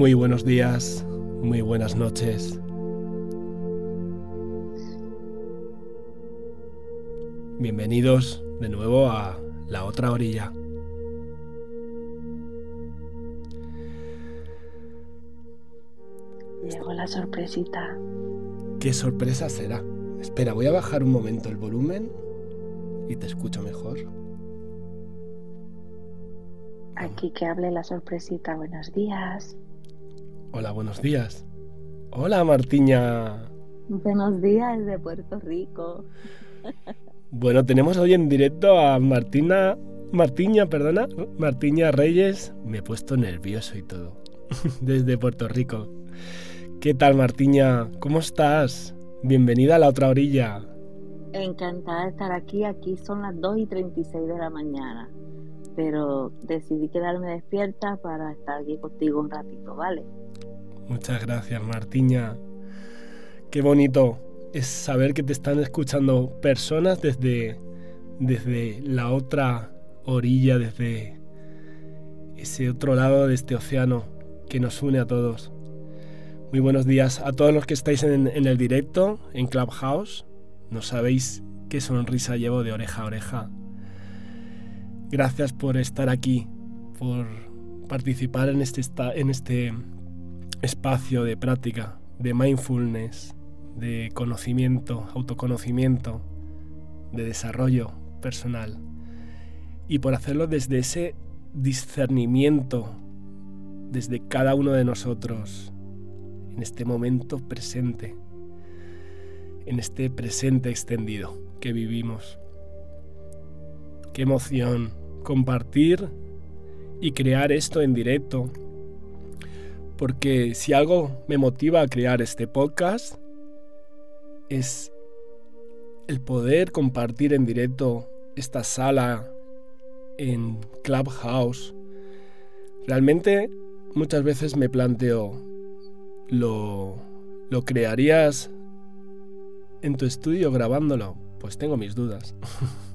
Muy buenos días, muy buenas noches. Bienvenidos de nuevo a la otra orilla. Llegó la sorpresita. ¿Qué sorpresa será? Espera, voy a bajar un momento el volumen y te escucho mejor. Aquí que hable la sorpresita. Buenos días. Hola, buenos días. Hola, Martiña. Buenos días desde Puerto Rico. Bueno, tenemos hoy en directo a Martina, Martiña, perdona, Martiña Reyes. Me he puesto nervioso y todo. Desde Puerto Rico. ¿Qué tal, Martiña? ¿Cómo estás? Bienvenida a la otra orilla. Encantada de estar aquí. Aquí son las 2 y 36 de la mañana. Pero decidí quedarme despierta para estar aquí contigo un ratito, ¿vale? Muchas gracias, Martiña. Qué bonito es saber que te están escuchando personas desde, desde la otra orilla, desde ese otro lado de este océano que nos une a todos. Muy buenos días a todos los que estáis en, en el directo, en Clubhouse. No sabéis qué sonrisa llevo de oreja a oreja. Gracias por estar aquí, por participar en este, en este espacio de práctica, de mindfulness, de conocimiento, autoconocimiento, de desarrollo personal. Y por hacerlo desde ese discernimiento, desde cada uno de nosotros, en este momento presente, en este presente extendido que vivimos. Qué emoción compartir y crear esto en directo porque si algo me motiva a crear este podcast es el poder compartir en directo esta sala en Clubhouse. Realmente muchas veces me planteo, ¿lo, ¿lo crearías en tu estudio grabándolo? Pues tengo mis dudas.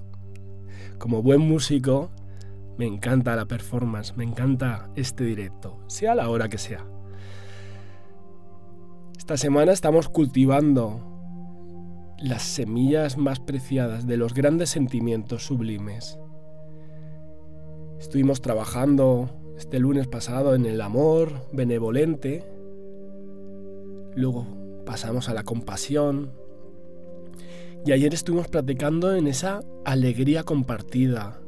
Como buen músico, me encanta la performance, me encanta este directo, sea la hora que sea. Esta semana estamos cultivando las semillas más preciadas de los grandes sentimientos sublimes. Estuvimos trabajando este lunes pasado en el amor benevolente, luego pasamos a la compasión y ayer estuvimos practicando en esa alegría compartida,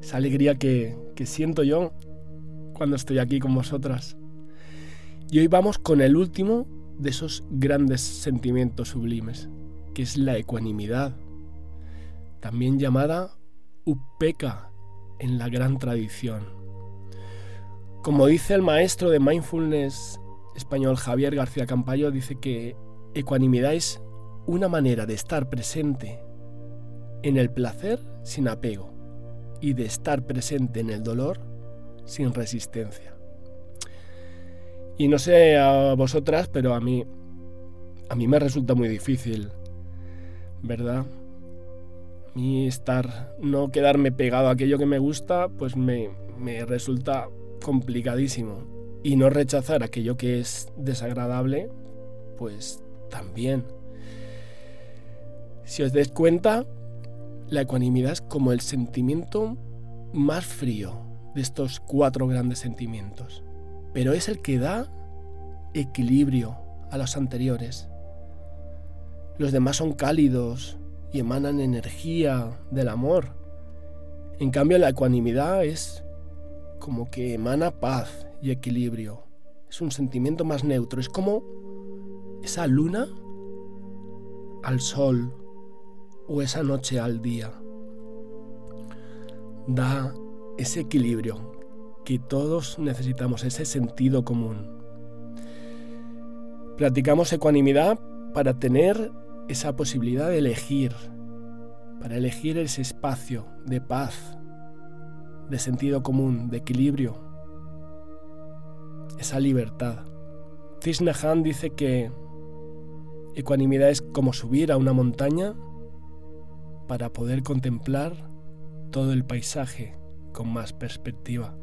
esa alegría que, que siento yo cuando estoy aquí con vosotras. Y hoy vamos con el último de esos grandes sentimientos sublimes, que es la ecuanimidad, también llamada upeka en la gran tradición. Como dice el maestro de mindfulness español Javier García Campayo, dice que ecuanimidad es una manera de estar presente en el placer sin apego y de estar presente en el dolor sin resistencia. Y no sé a vosotras, pero a mí a mí me resulta muy difícil, ¿verdad? A mí estar no quedarme pegado a aquello que me gusta, pues me, me resulta complicadísimo. Y no rechazar aquello que es desagradable, pues también. Si os dais cuenta, la ecuanimidad es como el sentimiento más frío de estos cuatro grandes sentimientos pero es el que da equilibrio a los anteriores. Los demás son cálidos y emanan energía del amor. En cambio, la ecuanimidad es como que emana paz y equilibrio, es un sentimiento más neutro, es como esa luna al sol o esa noche al día. Da ese equilibrio que todos necesitamos, ese sentido común. Practicamos ecuanimidad para tener esa posibilidad de elegir, para elegir ese espacio de paz, de sentido común, de equilibrio, esa libertad. Cisne dice que ecuanimidad es como subir a una montaña para poder contemplar todo el paisaje con más perspectiva.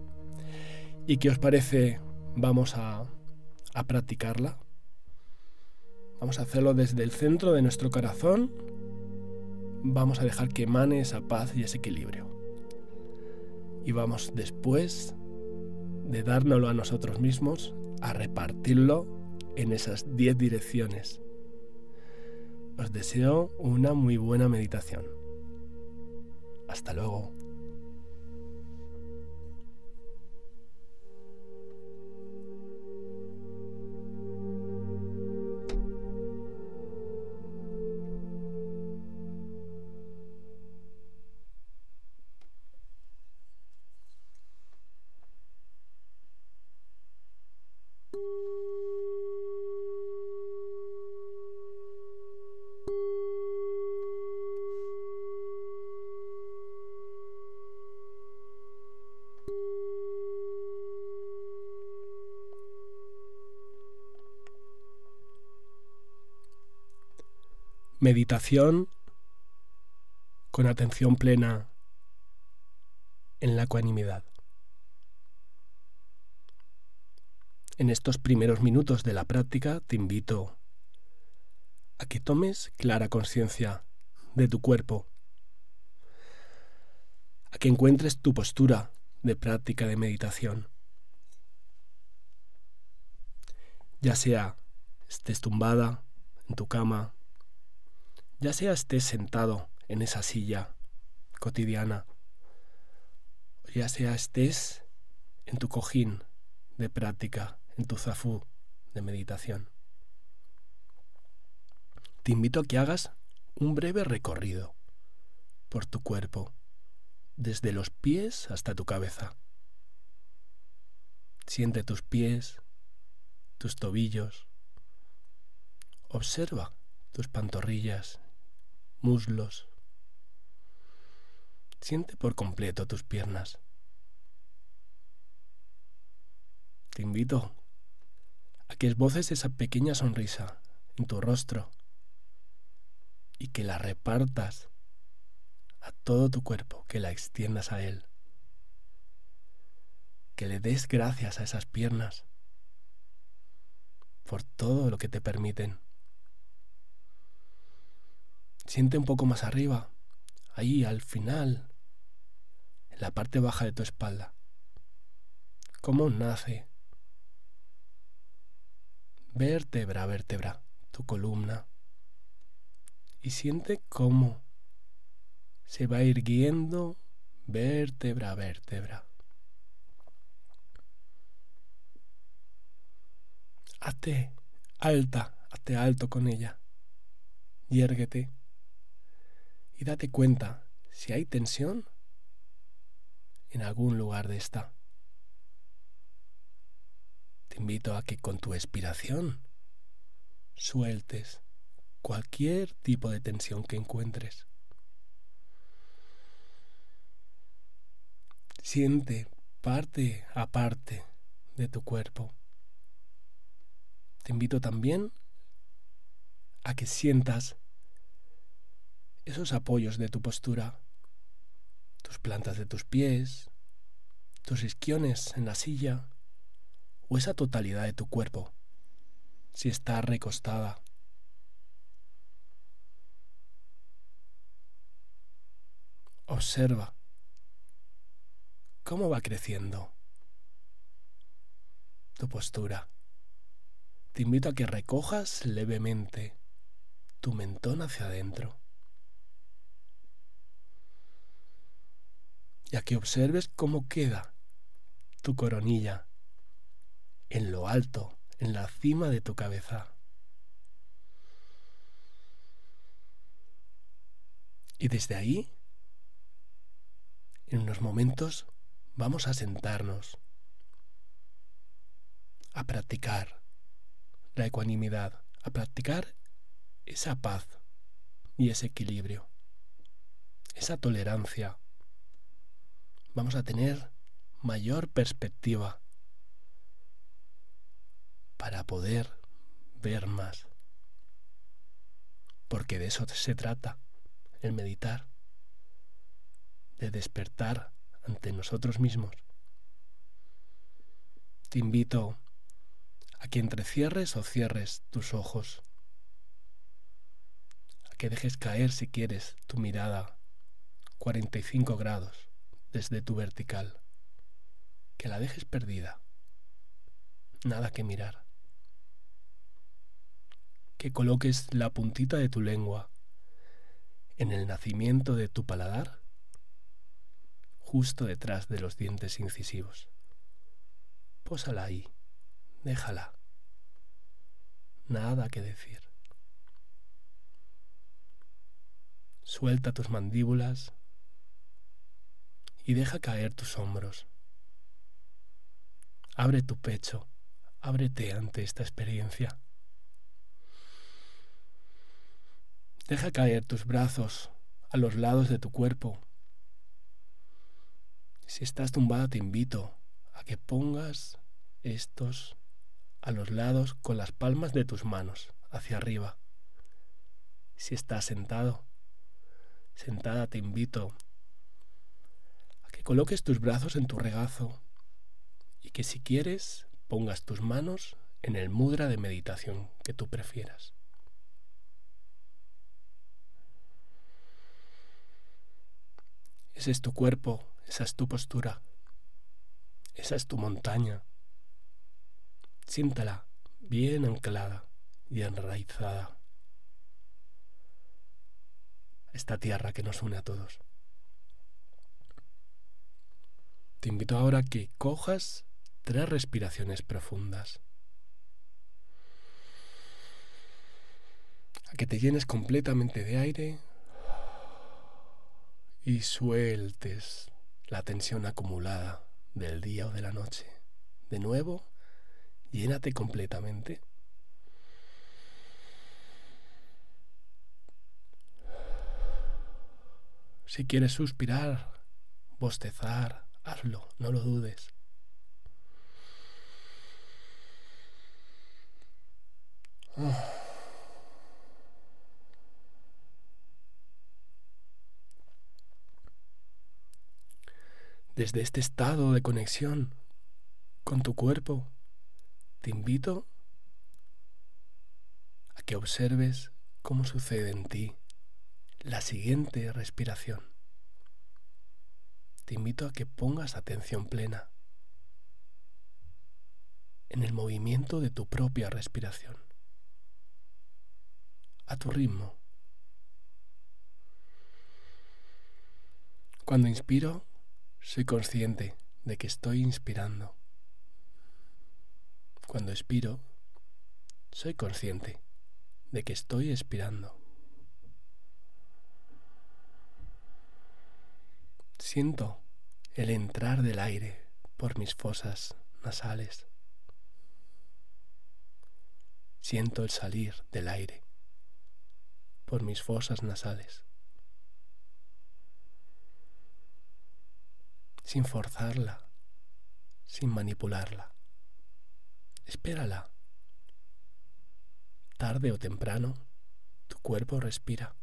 ¿Y qué os parece? Vamos a, a practicarla. Vamos a hacerlo desde el centro de nuestro corazón. Vamos a dejar que emane esa paz y ese equilibrio. Y vamos después de dárnoslo a nosotros mismos a repartirlo en esas 10 direcciones. Os deseo una muy buena meditación. Hasta luego. Meditación con atención plena en la ecuanimidad. En estos primeros minutos de la práctica te invito a que tomes clara conciencia de tu cuerpo, a que encuentres tu postura de práctica de meditación. Ya sea estés tumbada en tu cama, ya sea estés sentado en esa silla cotidiana, ya sea estés en tu cojín de práctica en tu zafú de meditación. Te invito a que hagas un breve recorrido por tu cuerpo, desde los pies hasta tu cabeza. Siente tus pies, tus tobillos. Observa tus pantorrillas, muslos. Siente por completo tus piernas. Te invito a que esboces esa pequeña sonrisa en tu rostro y que la repartas a todo tu cuerpo, que la extiendas a él, que le des gracias a esas piernas por todo lo que te permiten. Siente un poco más arriba, ahí al final, en la parte baja de tu espalda, cómo nace vértebra vértebra, tu columna, y siente cómo se va irguiendo vértebra vértebra. Hazte alta, hazte alto con ella. Yérguete y date cuenta si hay tensión en algún lugar de esta. Te invito a que con tu expiración sueltes cualquier tipo de tensión que encuentres. Siente parte a parte de tu cuerpo. Te invito también a que sientas esos apoyos de tu postura, tus plantas de tus pies, tus isquiones en la silla, o esa totalidad de tu cuerpo, si está recostada. Observa cómo va creciendo tu postura. Te invito a que recojas levemente tu mentón hacia adentro y a que observes cómo queda tu coronilla en lo alto, en la cima de tu cabeza. Y desde ahí, en unos momentos, vamos a sentarnos, a practicar la ecuanimidad, a practicar esa paz y ese equilibrio, esa tolerancia. Vamos a tener mayor perspectiva para poder ver más. Porque de eso se trata, el meditar, de despertar ante nosotros mismos. Te invito a que entrecierres o cierres tus ojos, a que dejes caer si quieres tu mirada 45 grados desde tu vertical, que la dejes perdida, nada que mirar que coloques la puntita de tu lengua en el nacimiento de tu paladar, justo detrás de los dientes incisivos. Pósala ahí, déjala. Nada que decir. Suelta tus mandíbulas y deja caer tus hombros. Abre tu pecho, ábrete ante esta experiencia. Deja caer tus brazos a los lados de tu cuerpo. Si estás tumbada te invito a que pongas estos a los lados con las palmas de tus manos hacia arriba. Si estás sentado, sentada te invito coloques tus brazos en tu regazo y que si quieres pongas tus manos en el mudra de meditación que tú prefieras. Ese es tu cuerpo, esa es tu postura, esa es tu montaña. Siéntala bien anclada y enraizada. Esta tierra que nos une a todos. Te invito ahora a que cojas tres respiraciones profundas. A que te llenes completamente de aire y sueltes la tensión acumulada del día o de la noche. De nuevo, llénate completamente. Si quieres suspirar, bostezar, hazlo, no lo dudes. Desde este estado de conexión con tu cuerpo, te invito a que observes cómo sucede en ti la siguiente respiración. Te invito a que pongas atención plena en el movimiento de tu propia respiración, a tu ritmo. Cuando inspiro, soy consciente de que estoy inspirando. Cuando expiro, soy consciente de que estoy expirando. Siento el entrar del aire por mis fosas nasales. Siento el salir del aire por mis fosas nasales. sin forzarla, sin manipularla. Espérala. Tarde o temprano, tu cuerpo respira.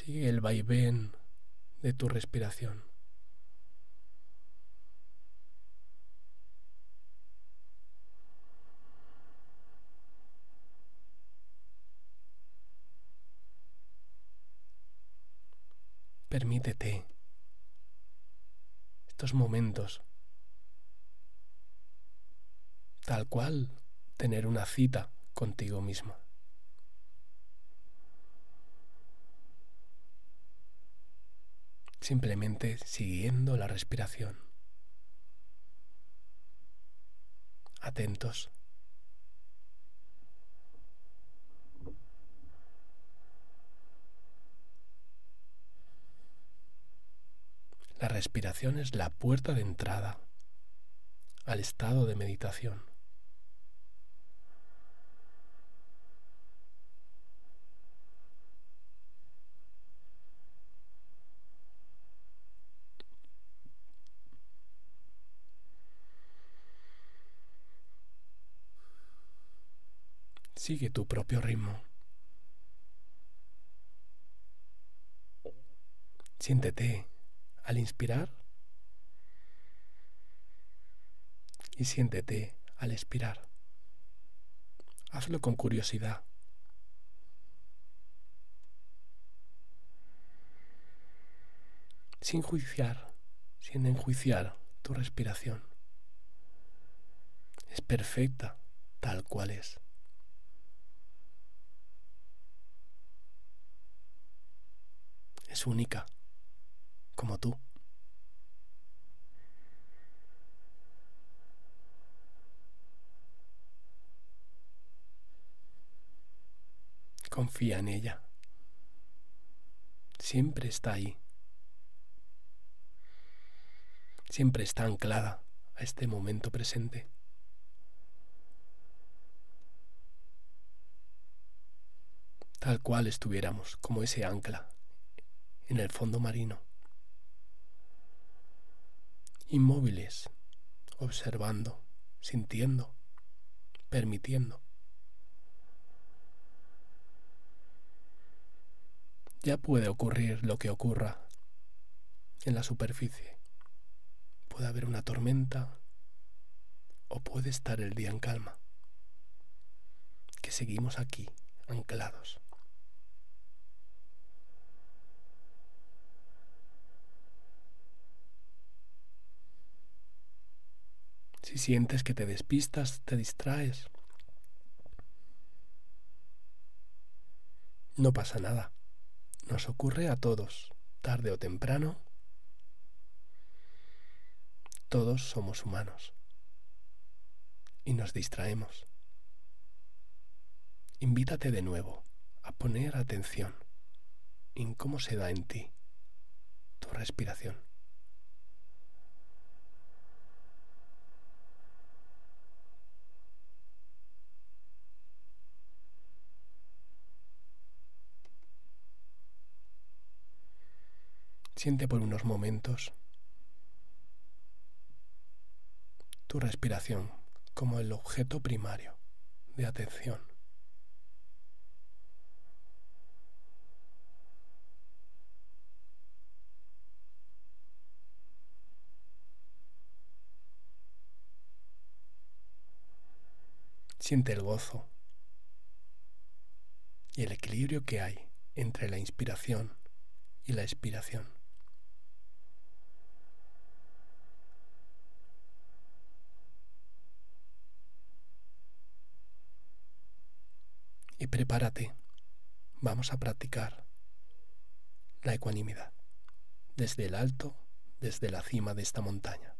Sigue el vaivén de tu respiración. Permítete estos momentos, tal cual tener una cita contigo misma. Simplemente siguiendo la respiración. Atentos. La respiración es la puerta de entrada al estado de meditación. Sigue tu propio ritmo. Siéntete al inspirar y siéntete al expirar. Hazlo con curiosidad. Sin juiciar, sin enjuiciar tu respiración. Es perfecta tal cual es. Es única como tú. Confía en ella. Siempre está ahí. Siempre está anclada a este momento presente. Tal cual estuviéramos como ese ancla en el fondo marino inmóviles, observando, sintiendo, permitiendo. Ya puede ocurrir lo que ocurra en la superficie. Puede haber una tormenta o puede estar el día en calma. Que seguimos aquí, anclados. Si sientes que te despistas, te distraes, no pasa nada. Nos ocurre a todos, tarde o temprano. Todos somos humanos y nos distraemos. Invítate de nuevo a poner atención en cómo se da en ti tu respiración. Siente por unos momentos tu respiración como el objeto primario de atención. Siente el gozo y el equilibrio que hay entre la inspiración y la expiración. Y prepárate. Vamos a practicar la ecuanimidad desde el alto, desde la cima de esta montaña.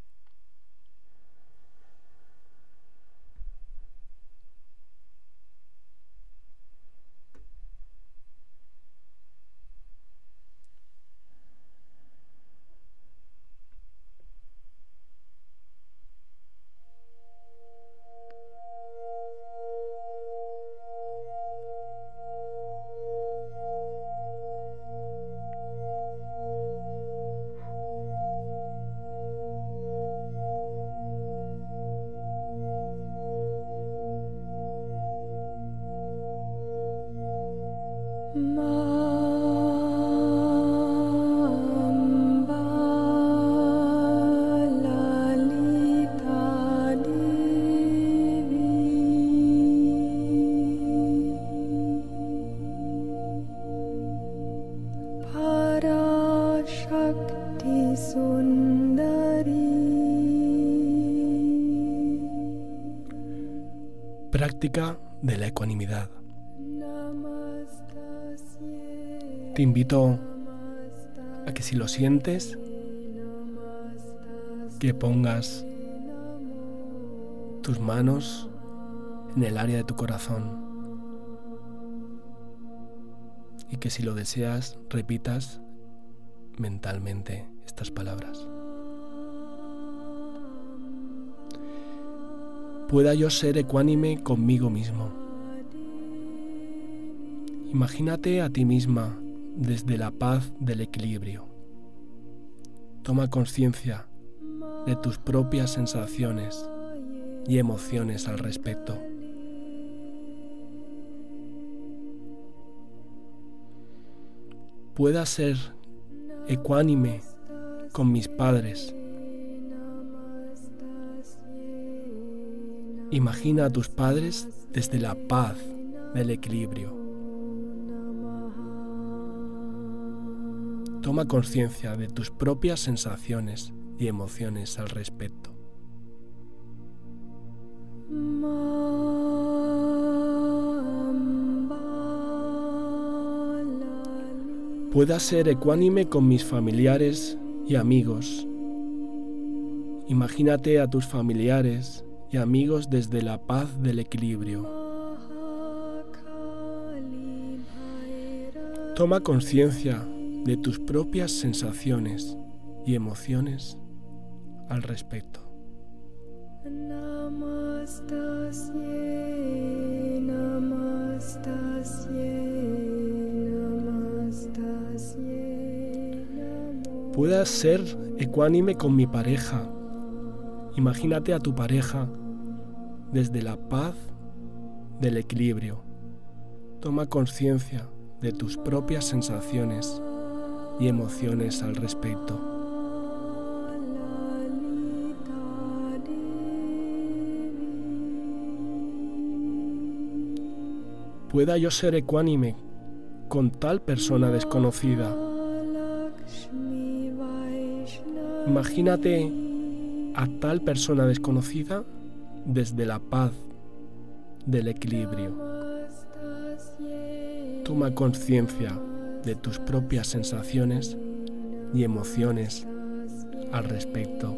Práctica de la ecuanimidad. Te invito a que si lo sientes, que pongas tus manos en el área de tu corazón y que si lo deseas repitas mentalmente estas palabras. Pueda yo ser ecuánime conmigo mismo. Imagínate a ti misma desde la paz del equilibrio. Toma conciencia de tus propias sensaciones y emociones al respecto. Pueda ser ecuánime con mis padres. Imagina a tus padres desde la paz del equilibrio. Toma conciencia de tus propias sensaciones y emociones al respecto. Pueda ser ecuánime con mis familiares y amigos. Imagínate a tus familiares y amigos desde la paz del equilibrio. Toma conciencia de tus propias sensaciones y emociones al respecto. Puedas ser ecuánime con mi pareja. Imagínate a tu pareja desde la paz del equilibrio. Toma conciencia de tus propias sensaciones y emociones al respecto. Pueda yo ser ecuánime con tal persona desconocida Imagínate a tal persona desconocida desde la paz del equilibrio. Toma conciencia de tus propias sensaciones y emociones al respecto.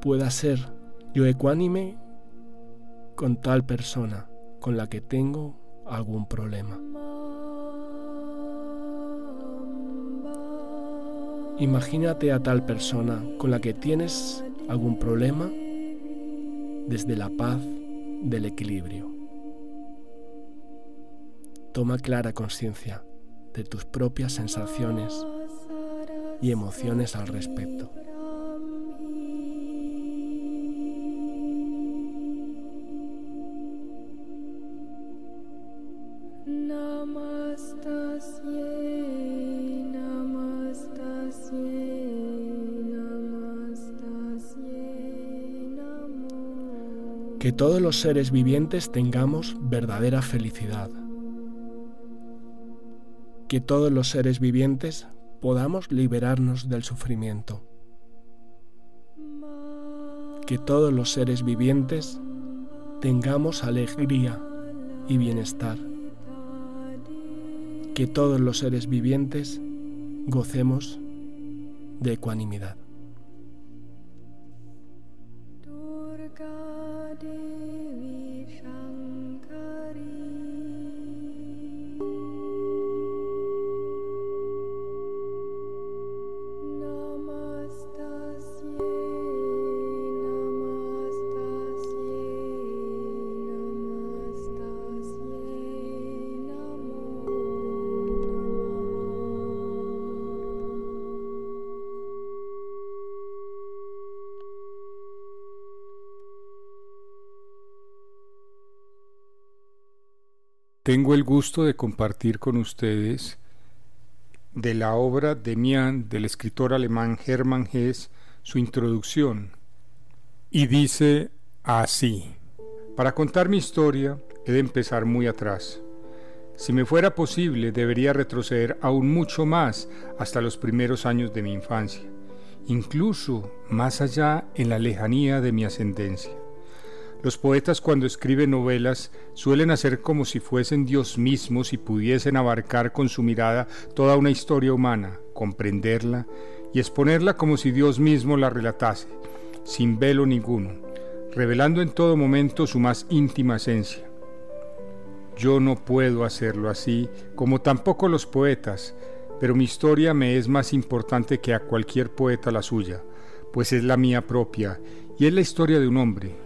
Pueda ser yo ecuánime con tal persona con la que tengo algún problema. Imagínate a tal persona con la que tienes algún problema desde la paz del equilibrio. Toma clara conciencia de tus propias sensaciones y emociones al respecto. Que todos los seres vivientes tengamos verdadera felicidad. Que todos los seres vivientes podamos liberarnos del sufrimiento. Que todos los seres vivientes tengamos alegría y bienestar. Que todos los seres vivientes gocemos de ecuanimidad. Tengo el gusto de compartir con ustedes de la obra de Mian del escritor alemán Hermann Hesse su introducción. Y dice así, para contar mi historia he de empezar muy atrás. Si me fuera posible, debería retroceder aún mucho más hasta los primeros años de mi infancia, incluso más allá en la lejanía de mi ascendencia. Los poetas cuando escriben novelas suelen hacer como si fuesen Dios mismos y pudiesen abarcar con su mirada toda una historia humana, comprenderla y exponerla como si Dios mismo la relatase, sin velo ninguno, revelando en todo momento su más íntima esencia. Yo no puedo hacerlo así, como tampoco los poetas, pero mi historia me es más importante que a cualquier poeta la suya, pues es la mía propia, y es la historia de un hombre,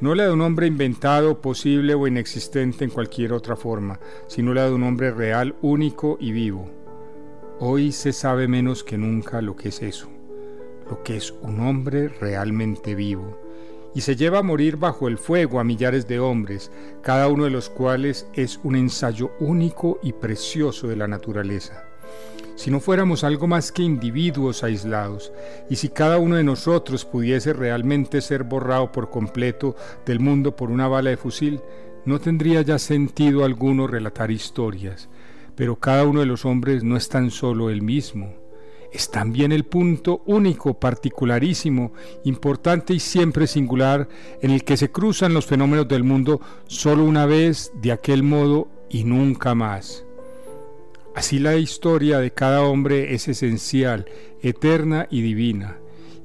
no la de un hombre inventado, posible o inexistente en cualquier otra forma, sino la de un hombre real, único y vivo. Hoy se sabe menos que nunca lo que es eso, lo que es un hombre realmente vivo, y se lleva a morir bajo el fuego a millares de hombres, cada uno de los cuales es un ensayo único y precioso de la naturaleza si no fuéramos algo más que individuos aislados, y si cada uno de nosotros pudiese realmente ser borrado por completo del mundo por una bala de fusil, no tendría ya sentido alguno relatar historias. Pero cada uno de los hombres no es tan solo el mismo, es también el punto único, particularísimo, importante y siempre singular en el que se cruzan los fenómenos del mundo solo una vez, de aquel modo y nunca más. Así la historia de cada hombre es esencial, eterna y divina,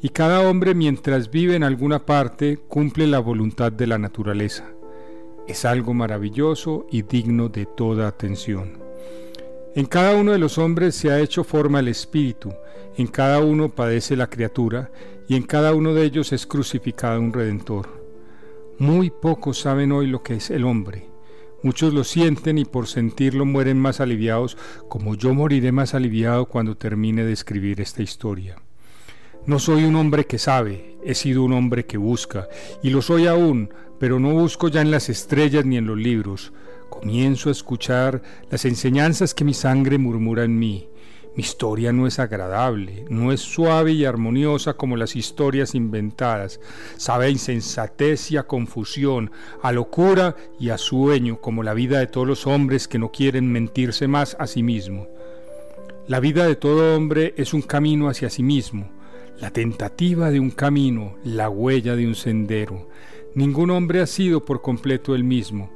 y cada hombre mientras vive en alguna parte cumple la voluntad de la naturaleza. Es algo maravilloso y digno de toda atención. En cada uno de los hombres se ha hecho forma el espíritu, en cada uno padece la criatura, y en cada uno de ellos es crucificado un redentor. Muy pocos saben hoy lo que es el hombre, Muchos lo sienten y por sentirlo mueren más aliviados, como yo moriré más aliviado cuando termine de escribir esta historia. No soy un hombre que sabe, he sido un hombre que busca, y lo soy aún, pero no busco ya en las estrellas ni en los libros. Comienzo a escuchar las enseñanzas que mi sangre murmura en mí, mi historia no es agradable, no es suave y armoniosa como las historias inventadas. Sabe a insensatez y a confusión, a locura y a sueño, como la vida de todos los hombres que no quieren mentirse más a sí mismo. La vida de todo hombre es un camino hacia sí mismo, la tentativa de un camino, la huella de un sendero. Ningún hombre ha sido por completo el mismo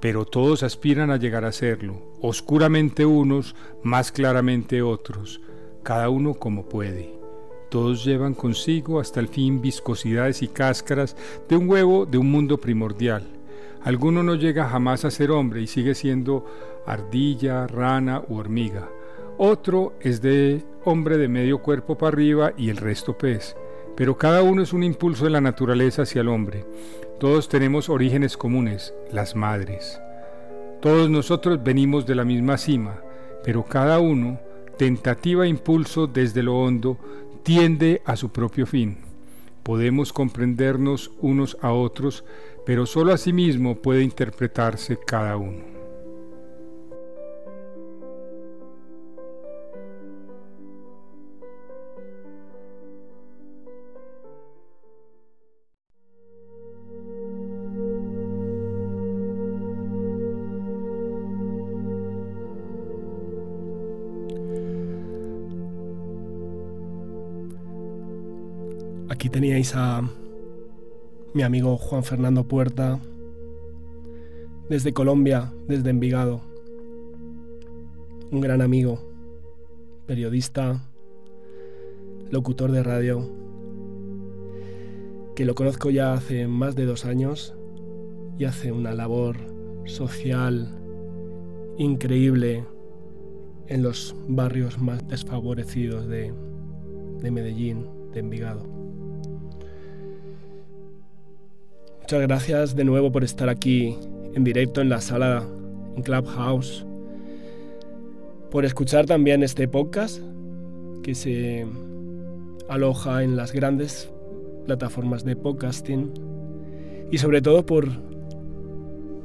pero todos aspiran a llegar a serlo, oscuramente unos, más claramente otros, cada uno como puede. Todos llevan consigo hasta el fin viscosidades y cáscaras de un huevo de un mundo primordial. Alguno no llega jamás a ser hombre y sigue siendo ardilla, rana u hormiga. Otro es de hombre de medio cuerpo para arriba y el resto pez. Pero cada uno es un impulso de la naturaleza hacia el hombre. Todos tenemos orígenes comunes, las madres. Todos nosotros venimos de la misma cima, pero cada uno, tentativa e impulso desde lo hondo, tiende a su propio fin. Podemos comprendernos unos a otros, pero solo a sí mismo puede interpretarse cada uno. Teníais a mi amigo Juan Fernando Puerta, desde Colombia, desde Envigado. Un gran amigo, periodista, locutor de radio, que lo conozco ya hace más de dos años y hace una labor social increíble en los barrios más desfavorecidos de, de Medellín, de Envigado. Muchas gracias de nuevo por estar aquí en directo en la sala en Clubhouse, por escuchar también este podcast que se aloja en las grandes plataformas de podcasting y sobre todo por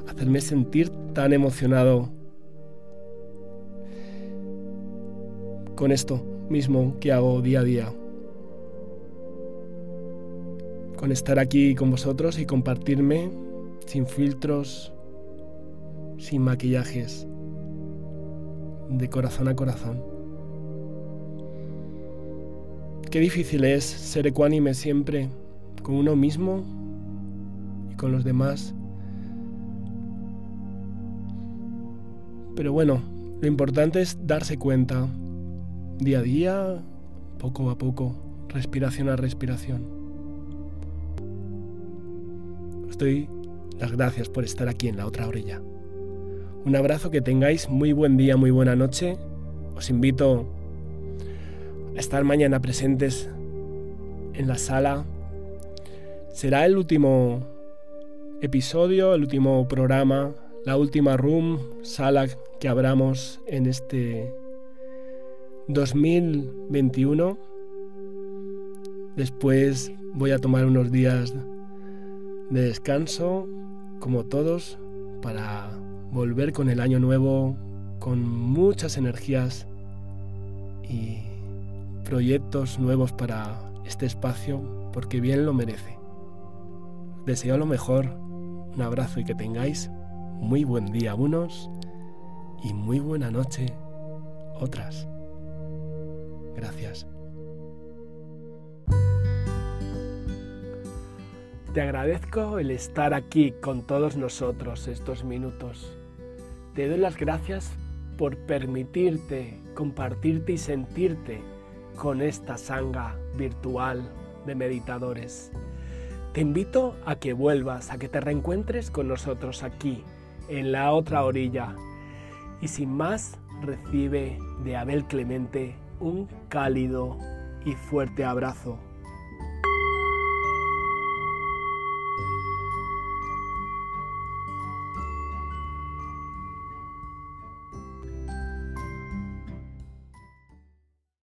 hacerme sentir tan emocionado con esto mismo que hago día a día con estar aquí con vosotros y compartirme sin filtros, sin maquillajes, de corazón a corazón. Qué difícil es ser ecuánime siempre con uno mismo y con los demás. Pero bueno, lo importante es darse cuenta día a día, poco a poco, respiración a respiración. Las gracias por estar aquí en la otra orilla. Un abrazo, que tengáis muy buen día, muy buena noche. Os invito a estar mañana presentes en la sala. Será el último episodio, el último programa, la última room, sala que abramos en este 2021. Después voy a tomar unos días de descanso, como todos, para volver con el año nuevo con muchas energías y proyectos nuevos para este espacio, porque bien lo merece. Deseo lo mejor, un abrazo y que tengáis muy buen día unos y muy buena noche otras. Gracias. Te agradezco el estar aquí con todos nosotros estos minutos. Te doy las gracias por permitirte compartirte y sentirte con esta sanga virtual de meditadores. Te invito a que vuelvas, a que te reencuentres con nosotros aquí, en la otra orilla. Y sin más, recibe de Abel Clemente un cálido y fuerte abrazo.